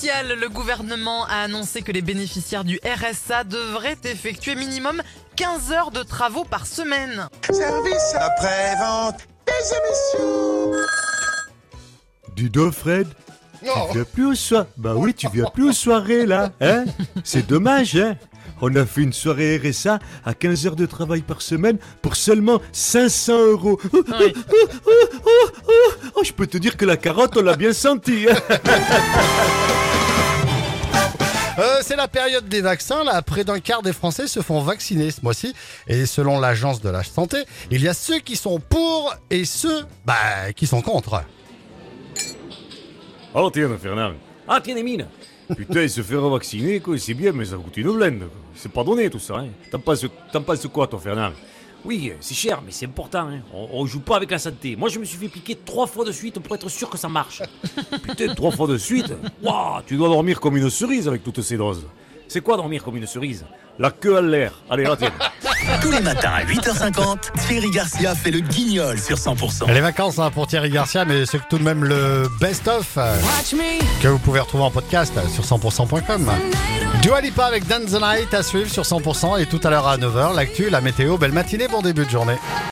social, le gouvernement a annoncé que les bénéficiaires du RSA devraient effectuer minimum 15 heures de travaux par semaine. Service après-vente des émissions. Dis donc, Fred, tu viens plus aux soirées. Bah oui, tu viens plus aux soirées, là, hein C'est dommage, hein On a fait une soirée RSA à 15 heures de travail par semaine pour seulement 500 euros. Oh, oh, Oui. oh, oh, oh, oh, oh, je peux te dire que la carotte, on l'a bien senti. hein. Euh, c'est la période des vaccins. Là, près d'un quart des Français se font vacciner ce mois-ci. Et selon l'agence de la santé, il y a ceux qui sont pour et ceux bah, qui sont contre. Oh, tiens, Fernand. Ah, tiens, mine Putain, se faire vacciner, quoi, c'est bien, mais ça coûte une blende. C'est pas donné, tout ça, hein. T'en penses, t'en penses quoi, toi, Fernand? Oui, c'est cher, mais c'est important. Hein. On, on joue pas avec la santé. Moi, je me suis fait piquer trois fois de suite pour être sûr que ça marche. Putain, trois fois de suite Waouh, tu dois dormir comme une cerise avec toutes ces doses. C'est quoi dormir comme une cerise? La queue à l'air. Allez, retiens. Tous les matins à 8h50, Thierry Garcia fait le guignol sur 100%. Les vacances hein, pour Thierry Garcia, mais c'est tout de même le best-of euh, que vous pouvez retrouver en podcast euh, sur 100%.com. Dua Lipa avec Night à suivre sur 100% et tout à l'heure à 9h, l'actu, la météo, belle matinée, bon début de journée.